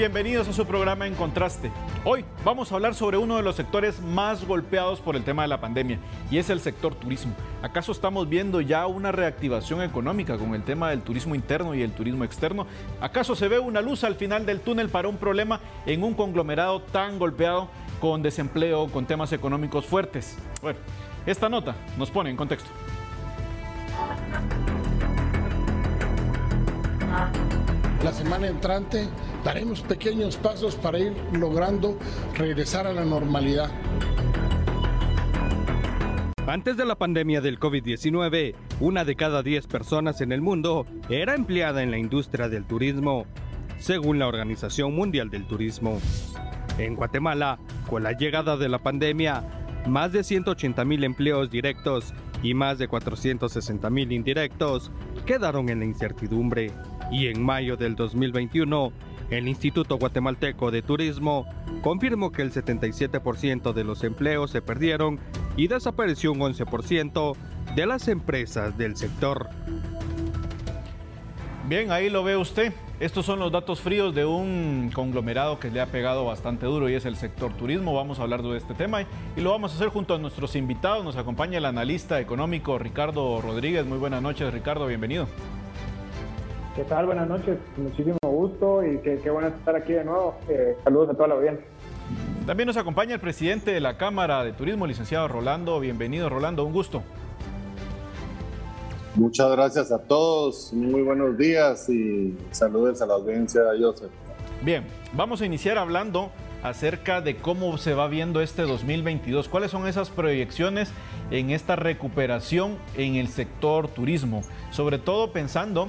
bienvenidos a su programa En Contraste. Hoy vamos a hablar sobre uno de los sectores más golpeados por el tema de la pandemia y es el sector turismo. ¿Acaso estamos viendo ya una reactivación económica con el tema del turismo interno y el turismo externo? ¿Acaso se ve una luz al final del túnel para un problema en un conglomerado tan golpeado con desempleo, con temas económicos fuertes? Bueno, esta nota nos pone en contexto. La semana entrante daremos pequeños pasos para ir logrando regresar a la normalidad. Antes de la pandemia del COVID-19, una de cada 10 personas en el mundo era empleada en la industria del turismo, según la Organización Mundial del Turismo. En Guatemala, con la llegada de la pandemia, más de 180 mil empleos directos y más de 460 mil indirectos quedaron en la incertidumbre y en mayo del 2021, el Instituto Guatemalteco de Turismo confirmó que el 77% de los empleos se perdieron y desapareció un 11% de las empresas del sector. Bien, ahí lo ve usted. Estos son los datos fríos de un conglomerado que le ha pegado bastante duro y es el sector turismo. Vamos a hablar de este tema y lo vamos a hacer junto a nuestros invitados. Nos acompaña el analista económico Ricardo Rodríguez. Muy buenas noches, Ricardo, bienvenido. ¿Qué tal? Buenas noches, muchísimo gusto y qué, bueno estar aquí de nuevo. Eh, saludos a toda la audiencia. También nos acompaña el presidente de la Cámara de Turismo, licenciado Rolando. Bienvenido, Rolando, un gusto. Muchas gracias a todos, muy buenos días y saludos a la audiencia, Joseph. Bien, vamos a iniciar hablando acerca de cómo se va viendo este 2022. ¿Cuáles son esas proyecciones en esta recuperación en el sector turismo? Sobre todo pensando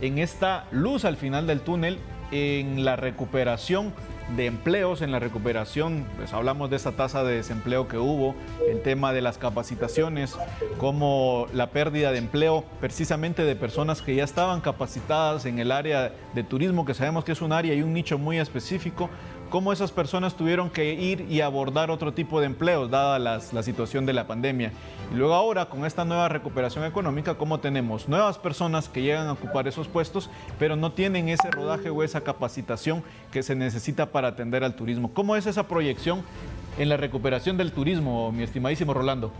en esta luz al final del túnel, en la recuperación de empleos, en la recuperación, pues hablamos de esa tasa de desempleo que hubo, el tema de las capacitaciones, como la pérdida de empleo precisamente de personas que ya estaban capacitadas en el área de turismo, que sabemos que es un área y un nicho muy específico, cómo esas personas tuvieron que ir y abordar otro tipo de empleos, dada la situación de la pandemia. Y luego ahora, con esta nueva recuperación económica, cómo tenemos nuevas personas que llegan a ocupar esos puestos, pero no tienen ese rodaje o esa capacitación que se necesita para atender al turismo. ¿Cómo es esa proyección en la recuperación del turismo, mi estimadísimo Rolando?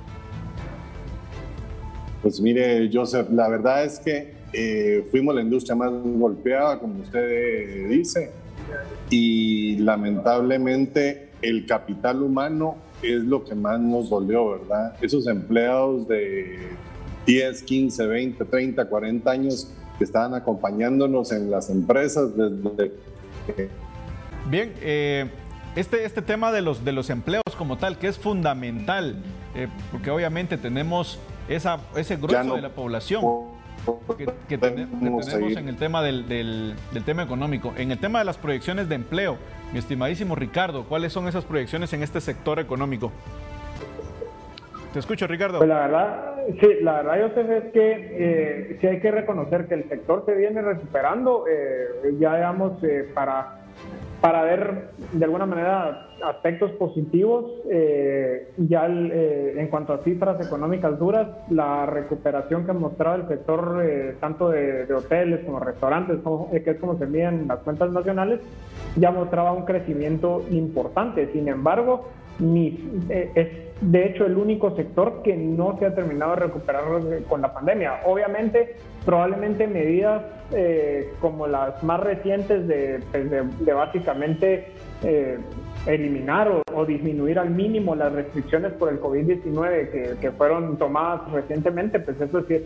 Pues mire, Joseph, la verdad es que eh, fuimos la industria más golpeada, como usted dice y lamentablemente el capital humano es lo que más nos dolió, ¿verdad? Esos empleados de 10, 15, 20, 30, 40 años que estaban acompañándonos en las empresas desde... Bien, eh, este, este tema de los, de los empleos como tal, que es fundamental, eh, porque obviamente tenemos esa, ese grueso de la población que, tenemos en el tema del, tema económico. En el tema de las proyecciones de empleo, mi estimadísimo Ricardo, ¿cuáles son esas proyecciones en este sector económico? Te escucho, Ricardo. Pues la verdad, sí, la verdad, Joseph, es que eh, sí hay que reconocer que el sector se viene recuperando. Eh, ya, digamos, eh, para para ver de alguna manera aspectos positivos. Eh, ya eh, en cuanto a cifras económicas duras, la recuperación que ha mostrado el sector eh, tanto de, hoteles como restaurantes, que es como se miden las cuentas nacionales, ya mostraba un crecimiento importante. Sin embargo, ni, es de hecho el único sector que no se ha terminado de recuperar con la pandemia. Obviamente, probablemente medidas eh, como las más recientes de, pues, básicamente eh, eliminar o, disminuir al mínimo las restricciones por el COVID-19 que, fueron tomadas recientemente, pues eso sí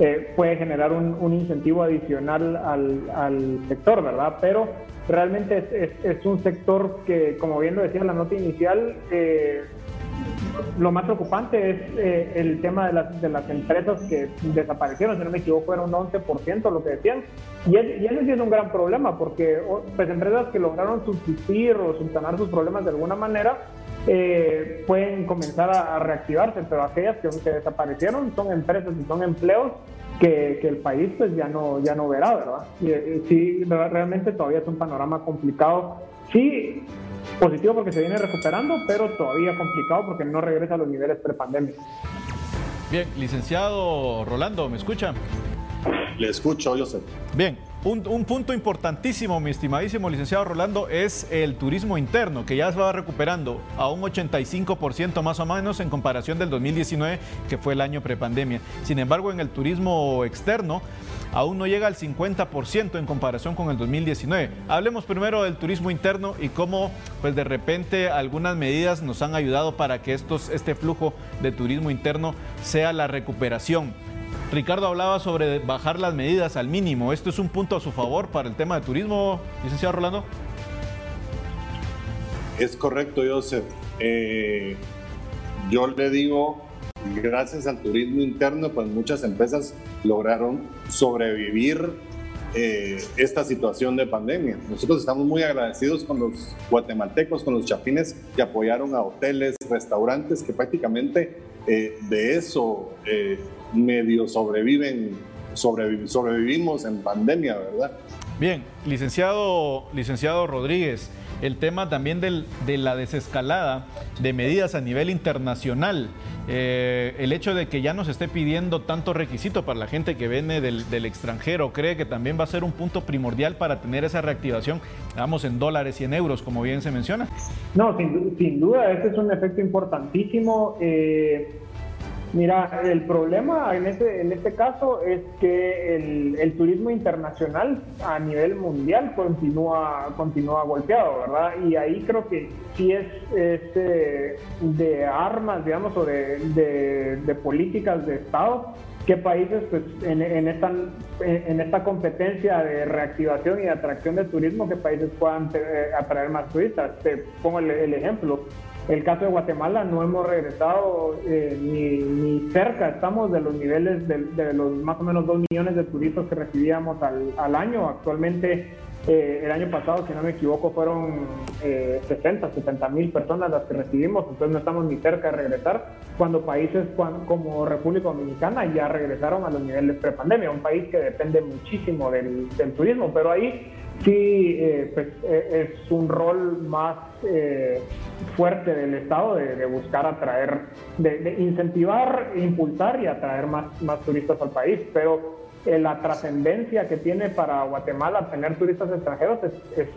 eh, puede generar un, incentivo adicional al, sector, ¿verdad? Pero realmente es, un sector que, como bien lo decía la nota inicial, lo más preocupante es eh, el tema de las, de las empresas que desaparecieron, si no me equivoco, era un 11% lo que decían. Y, y eso sí es un gran problema, porque pues, empresas que lograron subsistir o subsanar sus problemas de alguna manera, eh, pueden comenzar a, reactivarse, pero aquellas que, que, desaparecieron son empresas y son empleos que, que, el país pues ya no, ya no verá, ¿verdad? Y, y sí, realmente todavía es un panorama complicado. Sí, Positivo porque se viene recuperando, pero todavía complicado porque no regresa a los niveles prepandemia. Bien, licenciado Rolando, ¿me escucha? Le escucho, Joseph. Bien, un, punto importantísimo, mi estimadísimo licenciado Rolando, es el turismo interno, que ya se va recuperando a un 85% más o menos en comparación del 2019, que fue el año prepandemia. Sin embargo, en el turismo externo, aún no llega al 50% en comparación con el 2019. Hablemos primero del turismo interno y cómo, pues de repente, algunas medidas nos han ayudado para que estos, este flujo de turismo interno sea la recuperación. Ricardo hablaba sobre bajar las medidas al mínimo. ¿Esto es un punto a su favor para el tema de turismo, licenciado Rolando? Es correcto, Joseph. Eh, yo le digo, gracias al turismo interno, pues muchas empresas lograron sobrevivir eh, esta situación de pandemia. Nosotros estamos muy agradecidos con los guatemaltecos, con los chapines que apoyaron a hoteles, restaurantes, que prácticamente eh, de eso medio sobreviven, sobrevivimos en pandemia, ¿verdad? Bien, licenciado, licenciado Rodríguez, el tema también de la desescalada de medidas a nivel internacional, eh, el hecho de que ya nos esté pidiendo tanto requisito para la gente que viene del, extranjero, ¿cree que también va a ser un punto primordial para tener esa reactivación, digamos, en dólares y en euros, como bien se menciona? No, sin, duda, ese es un efecto importantísimo. Eh, Mira, el problema en este, en este caso es que el, turismo internacional a nivel mundial continúa, continúa golpeado, ¿verdad? Y ahí creo que sí es, eh, de armas, digamos, o de, políticas de Estado, que países pues, en, esta, en esta competencia de reactivación y atracción de turismo, que países puedan eh, atraer más turistas. Te pongo el ejemplo. El caso de Guatemala no hemos regresado eh, ni, cerca, estamos de los niveles de, los más o menos 2 millones de turistas que recibíamos al, año. Actualmente, eh, el año pasado, si no me equivoco, fueron 60, eh, 70 mil personas las que recibimos, entonces no estamos ni cerca de regresar, cuando países como República Dominicana ya regresaron a los niveles prepandemia, un país que depende muchísimo del, del turismo, pero ahí sí eh, pues, eh, es un rol más eh, fuerte del Estado de, buscar atraer, de, incentivar, impulsar y atraer más, más turistas al país. Pero la trascendencia que tiene para Guatemala tener turistas extranjeros es,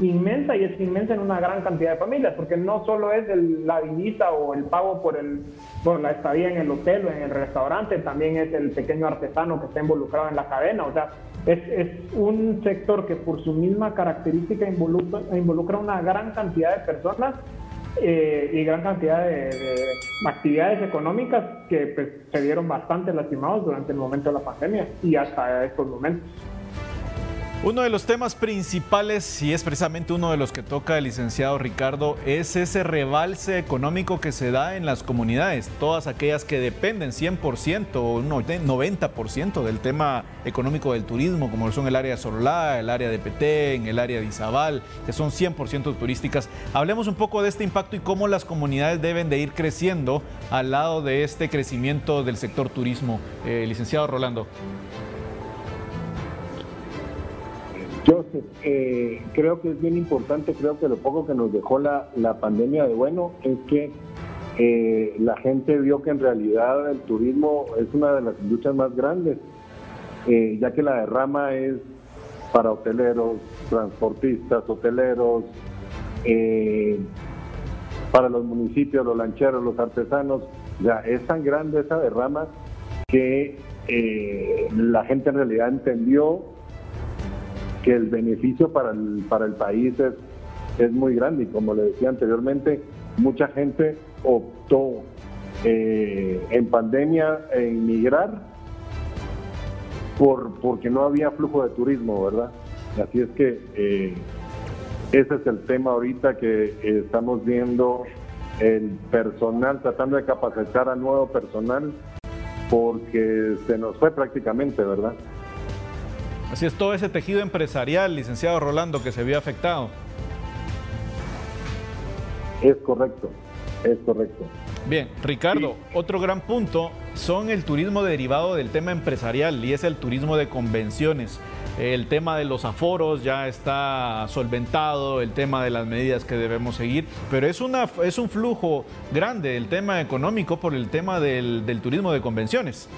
inmensa y es inmensa en una gran cantidad de familias, porque no solo es la divisa o el pago por, el, por la estadía en el hotel o en el restaurante, también es el pequeño artesano que está involucrado en la cadena. O sea, es, un sector que por su misma característica involucra, involucra una gran cantidad de personas eh, y gran cantidad de, actividades económicas que pues, se vieron bastante lastimados durante el momento de la pandemia y hasta estos momentos. Uno de los temas principales, y es precisamente uno de los que toca el licenciado Ricardo, es ese rebalse económico que se da en las comunidades, todas aquellas que dependen 100% o un 90% del tema económico del turismo, como son el área de Solá, el área de Petén, el área de Izabal, que son 100% turísticas. Hablemos un poco de este impacto y cómo las comunidades deben de ir creciendo al lado de este crecimiento del sector turismo. Eh, licenciado Rolando. Yo eh, creo que es bien importante, creo que lo poco que nos dejó la, pandemia de bueno es que eh, la gente vio que en realidad el turismo es una de las luchas más grandes, eh, ya que la derrama es para hoteleros, transportistas, hoteleros, para los municipios, los lancheros, los artesanos, ya es tan grande esa derrama que la gente en realidad entendió que el beneficio para el, para el país es, es muy grande y como le decía anteriormente, mucha gente optó eh, en pandemia en por, porque no había flujo de turismo, ¿verdad? Así es que eh, ese es el tema ahorita que estamos viendo el personal, tratando de capacitar a nuevo personal porque se nos fue prácticamente, ¿verdad? Así es, todo ese tejido empresarial, licenciado Rolando, que se vio afectado. Es correcto, es correcto. Bien, Ricardo, otro gran punto son el turismo derivado del tema empresarial y es el turismo de convenciones. El tema de los aforos ya está solventado, el tema de las medidas que debemos seguir, pero es, una, es un flujo grande el tema económico por el tema del, del turismo de convenciones.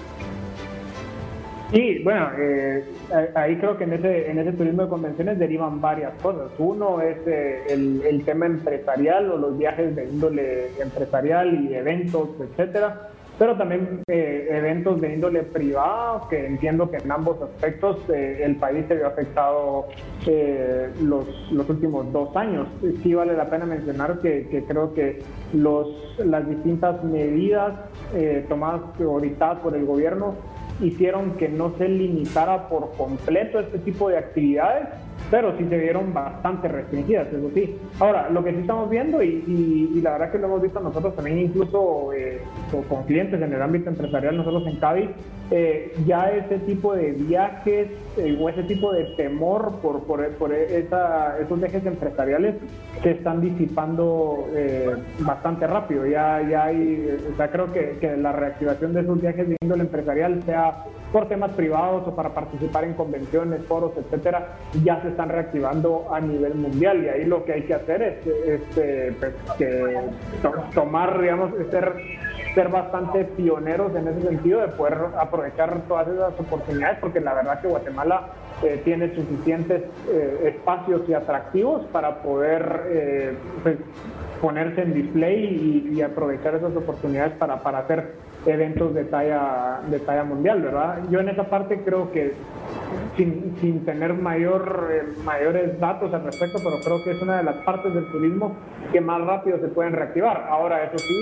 Sí, bueno, eh, ahí creo que en ese, en ese turismo de convenciones derivan varias cosas. Uno es eh, el, tema empresarial o los viajes de índole empresarial y eventos, etcétera pero también eh, eventos de índole privado, que entiendo que en ambos aspectos eh, el país se vio afectado eh, los, los, últimos dos años. Sí vale la pena mencionar que, creo que los, las distintas medidas tomadas dictadas por el gobierno hicieron que no se limitara por completo este tipo de actividades pero sí se vieron bastante restringidas, eso sí. Ahora, lo que sí estamos viendo, y, la verdad que lo hemos visto nosotros también, incluso eh, con clientes en el ámbito empresarial, nosotros en Cavi, eh, ya ese tipo de viajes eh, o ese tipo de temor por, por, por esa, esos viajes empresariales se están disipando bastante rápido. Ya, ya hay, o sea, creo que, que la reactivación de esos viajes de índole empresarial, sea por temas privados o para participar en convenciones, foros, etcétera, ya se están reactivando a nivel mundial. Y ahí lo que hay que hacer es, este, pues, que tomar, digamos, ser, ser bastante pioneros en ese sentido de poder aprovechar todas esas oportunidades porque la verdad que Guatemala eh, tiene suficientes eh, espacios y atractivos para poder eh, pues, ponerse en display y, aprovechar esas oportunidades para, para hacer eventos de talla, de talla mundial, ¿verdad? Yo en esa parte creo que sin, sin tener mayor, eh, mayores datos al respecto, pero creo que es una de las partes del turismo que más rápido se pueden reactivar. Ahora, eso sí,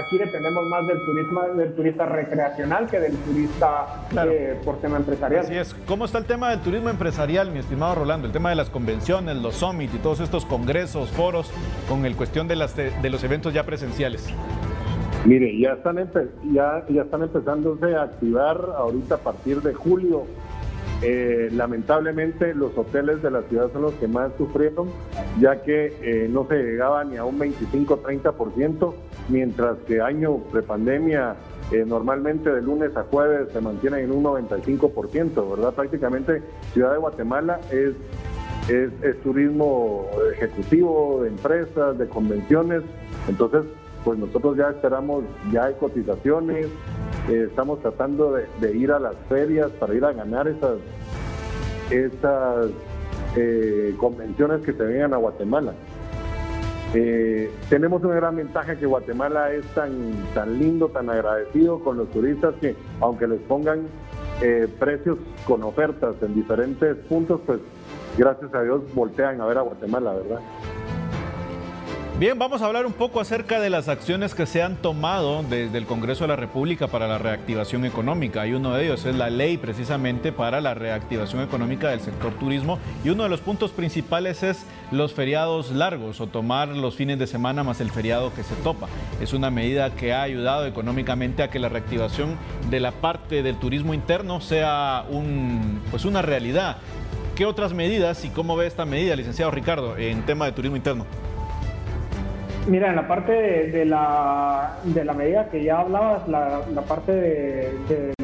aquí dependemos más del turismo, del turista recreacional que del turista eh, por tema empresarial. Así es. ¿Cómo está el tema del turismo empresarial, mi estimado Rolando? El tema de las convenciones, los summits y todos estos congresos, foros, con el cuestión de, las, de los eventos ya presenciales. Mire, ya están, ya, ya están empezándose a activar ahorita a partir de julio. Eh, lamentablemente los hoteles de la ciudad son los que más sufrieron, ya que eh, no se llegaba ni a un 25-30%, mientras que año prepandemia eh, normalmente de lunes a jueves se mantiene en un 95%, ¿verdad? Prácticamente Ciudad de Guatemala es, es, es turismo ejecutivo, de empresas, de convenciones, entonces pues nosotros ya esperamos, ya hay cotizaciones, eh, estamos tratando de, ir a las ferias para ir a ganar esas, esas eh, convenciones que se vengan a Guatemala. Eh, tenemos una gran ventaja que Guatemala es tan, tan lindo, tan agradecido con los turistas que aunque les pongan precios con ofertas en diferentes puntos, pues gracias a Dios voltean a ver a Guatemala, ¿verdad? Bien, vamos a hablar un poco acerca de las acciones que se han tomado desde el Congreso de la República para la reactivación económica. Y uno de ellos es la ley precisamente para la reactivación económica del sector turismo. Y uno de los puntos principales es los feriados largos o tomar los fines de semana más el feriado que se topa. Es una medida que ha ayudado económicamente a que la reactivación de la parte del turismo interno sea pues una realidad. ¿Qué otras medidas y cómo ve esta medida, licenciado Ricardo, en tema de turismo interno? Mira, en la parte de, la, de la medida que ya hablabas, la, parte de,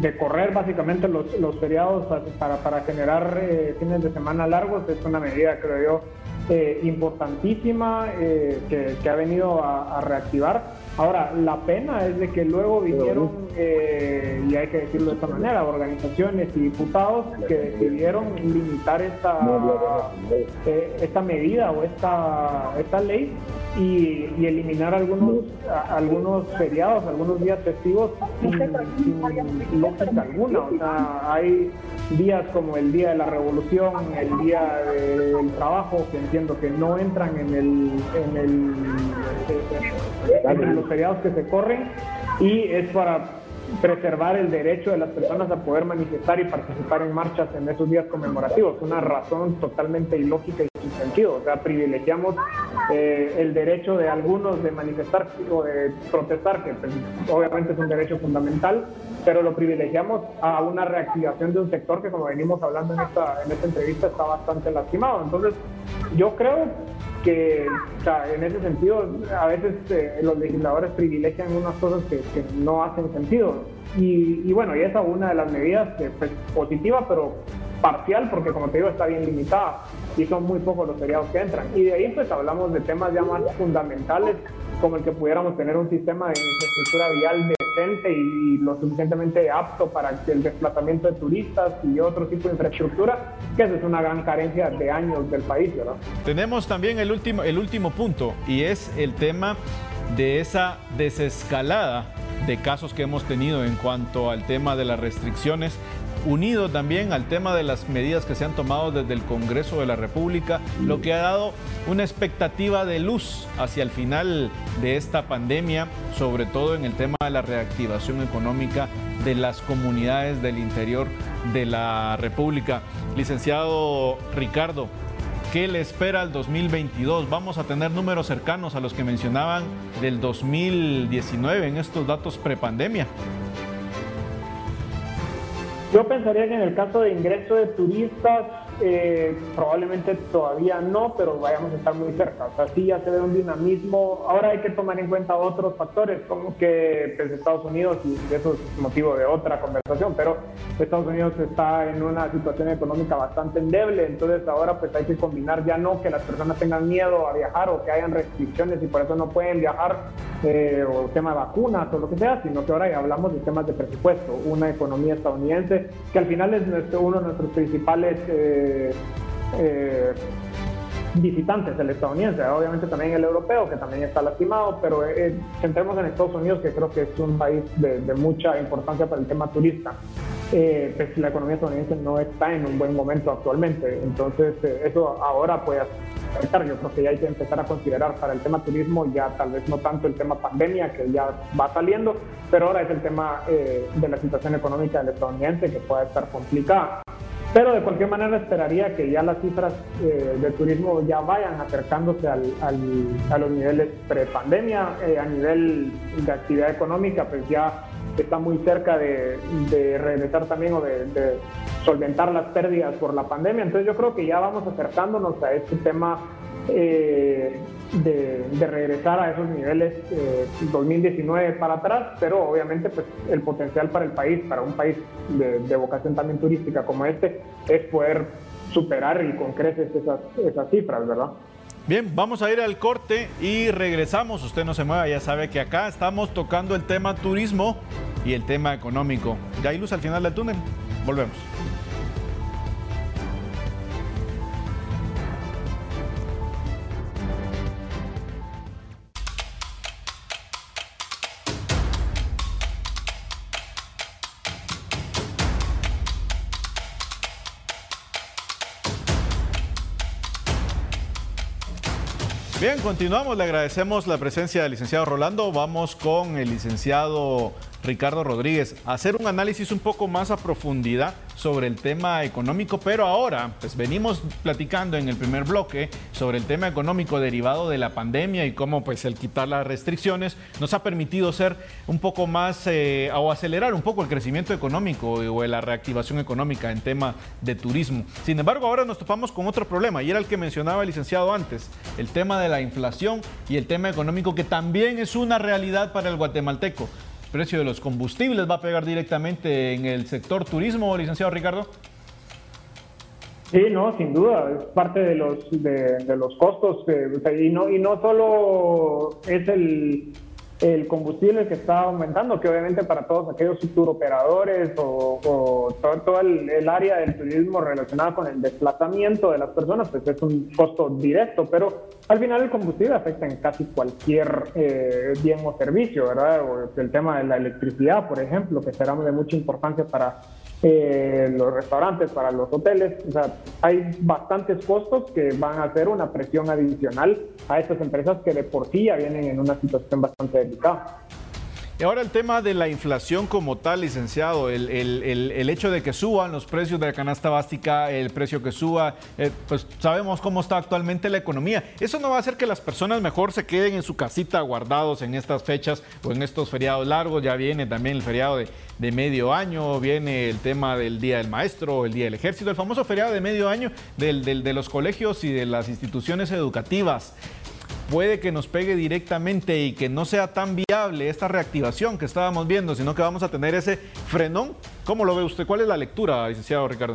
de, correr básicamente los, los feriados para, para generar eh, fines de semana largos es una medida, creo yo, eh, importantísima eh, que, ha venido a, reactivar. Ahora, la pena es de que luego vinieron, eh, y hay que decirlo de esta manera, organizaciones y diputados que decidieron limitar esta, esta medida o esta, esta ley y, eliminar algunos, algunos feriados, algunos días festivos sin, sin lógica alguna. O sea, hay días como el Día de la Revolución, el Día del Trabajo, que entiendo que no entran en el, en el entre los feriados que se corren y es para preservar el derecho de las personas a poder manifestar y participar en marchas en esos días conmemorativos. Una razón totalmente ilógica y sentido. O sea, privilegiamos eh, el derecho de algunos de manifestar o de protestar, que pues, obviamente es un derecho fundamental, pero lo privilegiamos a una reactivación de un sector que, como venimos hablando en esta, en esta entrevista, está bastante lastimado. Entonces, yo creo que en ese sentido a veces eh, los legisladores privilegian unas cosas que, no hacen sentido. Y, bueno, y esa es una de las medidas que, pues, positiva, pero parcial, porque como te digo, está bien limitada y son muy pocos los feriados que entran. Y de ahí pues hablamos de temas ya más fundamentales, como el que pudiéramos tener un sistema de infraestructura vial decente y, lo suficientemente apto para el desplazamiento de turistas y otro tipo de infraestructura, que esa es una gran carencia de años del país, ¿verdad? Tenemos también el último, el último punto y es el tema de esa desescalada de casos que hemos tenido en cuanto al tema de las restricciones unido también al tema de las medidas que se han tomado desde el Congreso de la República, lo que ha dado una expectativa de luz hacia el final de esta pandemia, sobre todo en el tema de la reactivación económica de las comunidades del interior de la República. Licenciado Ricardo, ¿Qué le espera el 2022? Vamos a tener números cercanos a los que mencionaban del 2019 en estos datos prepandemia. Yo pensaría que en el caso de ingreso de turistas, eh, probablemente todavía no, pero vayamos a estar muy cerca. O sea, sí ya se ve un dinamismo. Ahora hay que tomar en cuenta otros factores, como que pues, Estados Unidos, y eso es motivo de otra conversación, pero Estados Unidos está en una situación económica bastante endeble, entonces ahora pues hay que combinar ya no que las personas tengan miedo a viajar o que hayan restricciones y por eso no pueden viajar, eh, o tema de vacunas o lo que sea, sino que ahora ya hablamos de temas de presupuesto, una economía estadounidense que al final es nuestro, uno de nuestros principales... Eh, eh, visitantes, el estadounidense, obviamente también el europeo, que también está lastimado, pero eh, centremos en Estados Unidos, que creo que es un país de, mucha importancia para el tema turista. Eh, pues la economía estadounidense no está en un buen momento actualmente, entonces eh, eso ahora puede afectar. Yo creo que ya hay que empezar a considerar para el tema turismo, ya tal vez no tanto el tema pandemia, que ya va saliendo, pero ahora es el tema de la situación económica del estadounidense, que puede estar complicada. Pero de cualquier manera esperaría que ya las cifras eh, de turismo ya vayan acercándose al, a los niveles pre-pandemia. Eh, a nivel de actividad económica, pues ya está muy cerca de, regresar también o de, solventar las pérdidas por la pandemia. Entonces yo creo que ya vamos acercándonos a este tema eh, de, regresar a esos niveles 2019 para atrás, pero obviamente pues el potencial para el país, para un país de, vocación también turística como este, es poder superar y con creces esas, esas cifras, ¿verdad? Bien, vamos a ir al corte y regresamos. Usted no se mueva, ya sabe que acá estamos tocando el tema turismo y el tema económico. Ya hay luz al final del túnel. Volvemos. Continuamos. Le agradecemos la presencia del licenciado Rolando. Vamos con el licenciado Ricardo Rodríguez hacer un análisis un poco más a profundidad sobre el tema económico, pero ahora pues venimos platicando en el primer bloque sobre el tema económico derivado de la pandemia y cómo pues el quitar las restricciones nos ha permitido ser un poco más eh, o acelerar un poco el crecimiento económico o la reactivación económica en tema de turismo. Sin embargo, ahora nos topamos con otro problema y era el que mencionaba el licenciado antes, el tema de la inflación y el tema económico que también es una realidad para el guatemalteco precio de los combustibles va a pegar directamente en el sector turismo, licenciado Ricardo? Sí, no, sin duda, es parte de los, de, los costos eh, y, no, y no solo es el, el combustible que está aumentando, que obviamente para todos aquellos turoperadores o, o todo, el, área del turismo relacionado con el desplazamiento de las personas, pues es un costo directo, pero al final el combustible afecta en casi cualquier eh, bien o servicio, ¿verdad? O el tema de la electricidad, por ejemplo, que será de mucha importancia para eh, los restaurantes, para los hoteles. O sea, hay bastantes costos que van a hacer una presión adicional a estas empresas que de por sí ya vienen en una situación bastante delicada. Y ahora el tema de la inflación como tal, licenciado, el, hecho de que suban los precios de la canasta básica, el precio que suba, eh, pues sabemos cómo está actualmente la economía. Eso no va a hacer que las personas mejor se queden en su casita guardados en estas fechas o en estos feriados largos. Ya viene también el feriado de, medio año, viene el tema del Día del Maestro, el Día del Ejército, el famoso feriado de medio año de los colegios y de las instituciones educativas puede que nos pegue directamente y que no sea tan viable esta reactivación que estábamos viendo, sino que vamos a tener ese frenón. ¿Cómo lo ve usted? ¿Cuál es la lectura, licenciado Ricardo?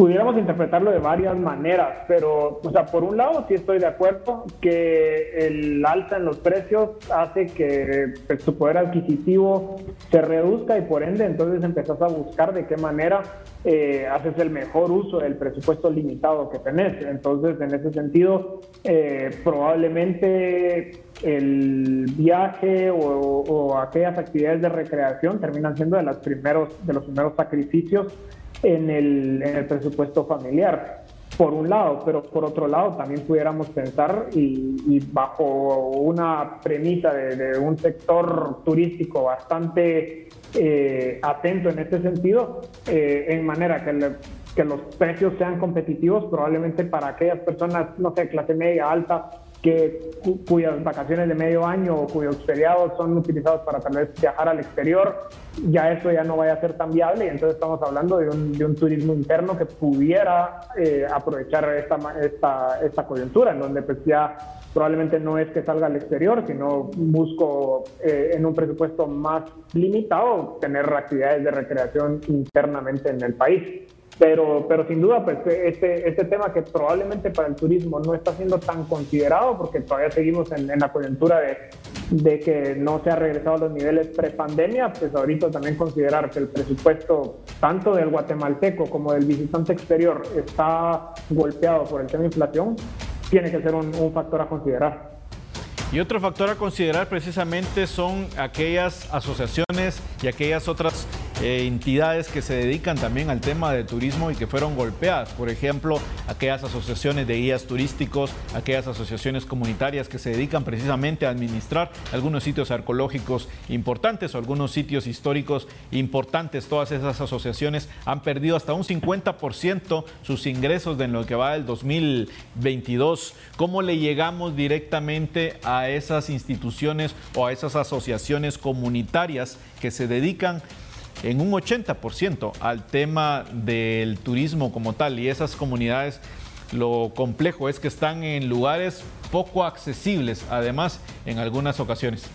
Pudiéramos interpretarlo de varias maneras, pero, o sea, por un lado sí estoy de acuerdo que el alza en los precios hace que pues, tu poder adquisitivo se reduzca y por ende entonces empezás a buscar de qué manera eh, haces el mejor uso del presupuesto limitado que tenés. Entonces, en ese sentido, eh, probablemente el viaje o, aquellas actividades de recreación terminan siendo de, los primeros, de los primeros sacrificios en el, en el presupuesto familiar por un lado, pero por otro lado también pudiéramos pensar y, bajo una premisa de, un sector turístico bastante eh, atento en este sentido, eh, en manera que, que los precios sean competitivos, probablemente para aquellas personas, no sé, clase media, alta, que, cuyas vacaciones de medio año o cuyos feriados son utilizados para tal vez viajar al exterior, ya eso ya no vaya a ser tan viable y entonces estamos hablando de un, turismo interno que pudiera eh, aprovechar esta, esta, esta coyuntura, en donde pues ya probablemente no es que salga al exterior, sino busco eh, en un presupuesto más limitado tener actividades de recreación internamente en el país. Pero, pero sin duda, pues este, este tema que probablemente para el turismo no está siendo tan considerado, porque todavía seguimos en, la coyuntura de, de, que no se ha regresado a los niveles pre-pandemia, pues ahorita también considerar que el presupuesto tanto del guatemalteco como del visitante exterior está golpeado por el tema de inflación, tiene que ser un, un factor a considerar. Y otro factor a considerar precisamente son aquellas asociaciones y aquellas otras eh, entidades que se dedican también al tema del turismo y que fueron golpeadas. Por ejemplo, aquellas asociaciones de guías turísticos, aquellas asociaciones comunitarias que se dedican precisamente a administrar algunos sitios arqueológicos importantes o algunos sitios históricos importantes. Todas esas asociaciones han perdido hasta un 50% sus ingresos de lo que va del 2022. ¿Cómo le llegamos directamente a esas instituciones o a esas asociaciones comunitarias que se dedican en un 80% al tema del turismo como tal y esas comunidades lo complejo es que están en lugares poco accesibles, además en algunas ocasiones.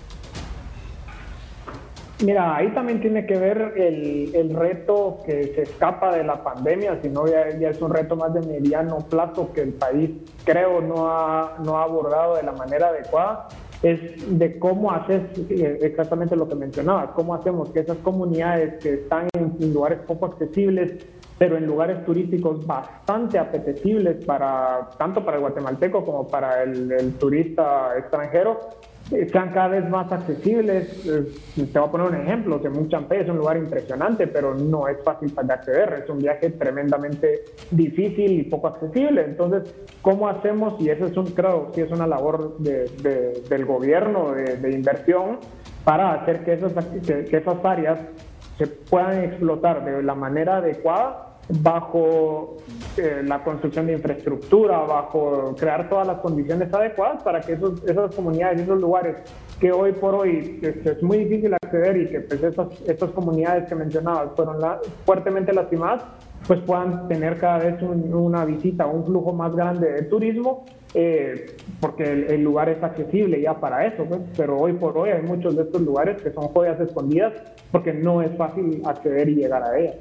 Mira, ahí también tiene que ver el, reto que se escapa de la pandemia, sino ya, ya es un reto más de mediano plazo que el país creo no ha, no ha abordado de la manera adecuada es de cómo haces eh, exactamente lo que mencionaba, cómo hacemos que esas comunidades que están en, lugares poco accesibles, pero en lugares turísticos bastante apetecibles para tanto para el guatemalteco como para el turista extranjero, sean cada vez más accesibles. Eh, te voy a poner un ejemplo, que Champé es un lugar impresionante, pero no es fácil de acceder, es un viaje tremendamente difícil y poco accesible. Entonces, ¿cómo hacemos? Y eso es un, creo, que es una labor del gobierno de, inversión para hacer que esas, que esas áreas se puedan explotar de la manera adecuada bajo eh, la construcción de infraestructura, bajo crear todas las condiciones adecuadas para que esos, esas comunidades, esos lugares que hoy por hoy es, muy difícil acceder y que pues esas, estas comunidades que mencionabas fueron fuertemente lastimadas, pues puedan tener cada vez una visita, un flujo más grande de turismo, eh, porque el, lugar es accesible ya para eso, pues. pero hoy por hoy hay muchos de estos lugares que son joyas escondidas porque no es fácil acceder y llegar a ellas.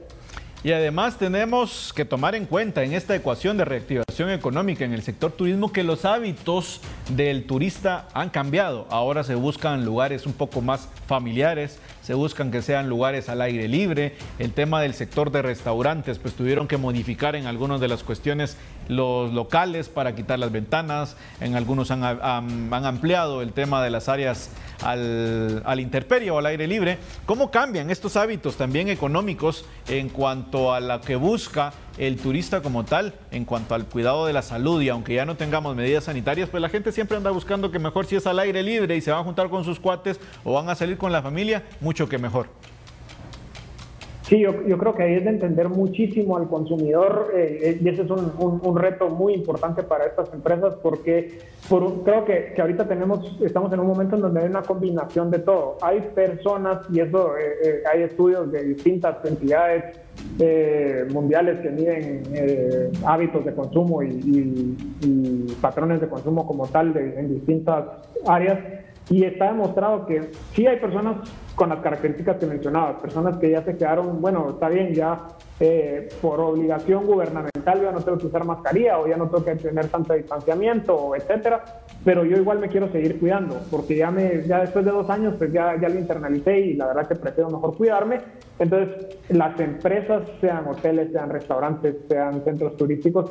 Y además tenemos que tomar en cuenta en esta ecuación de reactivación económica en el sector turismo que los hábitos del turista han cambiado. Ahora se buscan lugares un poco más familiares, se buscan que sean lugares al aire libre. El tema del sector de restaurantes, pues tuvieron que modificar en algunas de las cuestiones los locales para quitar las ventanas. En algunos han, ampliado el tema de las áreas al, al interperio o al aire libre. ¿Cómo cambian estos hábitos también económicos en cuanto a lo que busca el turista como tal en cuanto al cuidado de la salud y aunque ya no tengamos medidas sanitarias, pues la gente siempre anda buscando que mejor si es al aire libre y se van a juntar con sus cuates o van a salir con la familia, mucho que mejor. Sí, yo, creo que ahí es de entender muchísimo al consumidor eh, eh, y ese es un, reto muy importante para estas empresas porque por creo que, ahorita tenemos, estamos en un momento en donde hay una combinación de todo. Hay personas, y eso eh, hay estudios de distintas entidades mundiales que miden hábitos de consumo y, patrones de consumo como tal en distintas áreas y está demostrado que sí hay personas con las características que mencionabas, personas que ya se quedaron, bueno, está bien, ya eh, por obligación gubernamental ya no tengo que usar mascarilla o ya no tengo que tener tanto distanciamiento, etcétera, pero yo igual me quiero seguir cuidando, porque ya, me, ya después de dos años, pues ya, ya lo internalicé y la verdad que prefiero mejor cuidarme. Entonces, las empresas, sean hoteles, sean restaurantes, sean centros turísticos,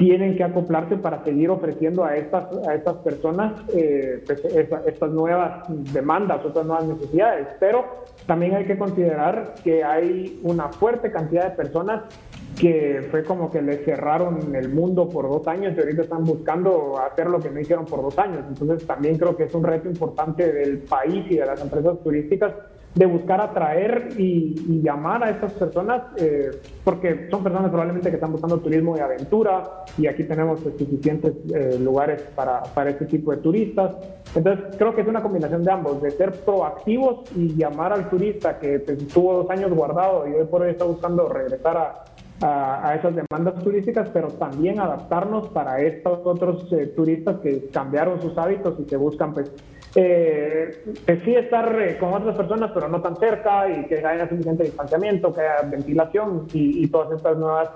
tienen que acoplarse para seguir ofreciendo a estas, a estas personas eh, pues, estas nuevas demandas, otras nuevas necesidades. Pero también hay que considerar que hay una fuerte cantidad de personas que fue como que le cerraron el mundo por dos años y ahorita están buscando hacer lo que no hicieron por dos años. Entonces también creo que es un reto importante del país y de las empresas turísticas de buscar atraer y, llamar a estas personas, eh, porque son personas probablemente que están buscando turismo de aventura y aquí tenemos pues, suficientes eh, lugares para, para este tipo de turistas. Entonces creo que es una combinación de ambos, de ser proactivos y llamar al turista que pues, estuvo dos años guardado y hoy por hoy está buscando regresar a, a, esas demandas turísticas, pero también adaptarnos para estos otros eh, turistas que cambiaron sus hábitos y que buscan pues eh, sí estar eh, con otras personas, pero no tan cerca y que haya suficiente distanciamiento, que haya ventilación y, todas estas nuevas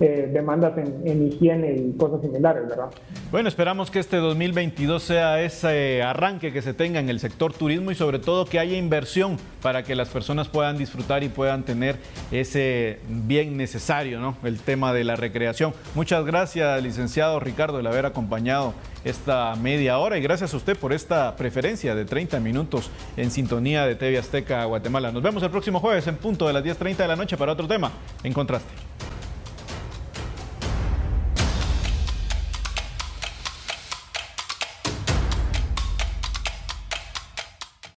eh, demandas en, higiene y cosas similares, ¿verdad? Bueno, esperamos que este 2022 sea ese arranque que se tenga en el sector turismo y sobre todo que haya inversión para que las personas puedan disfrutar y puedan tener ese bien necesario, ¿no? El tema de la recreación. Muchas gracias, licenciado Ricardo, de haber acompañado esta media hora y gracias a usted por esta preferencia de 30 minutos en sintonía de TV Azteca Guatemala. Nos vemos el próximo jueves en punto de las 10.30 de la noche para otro tema. En contraste.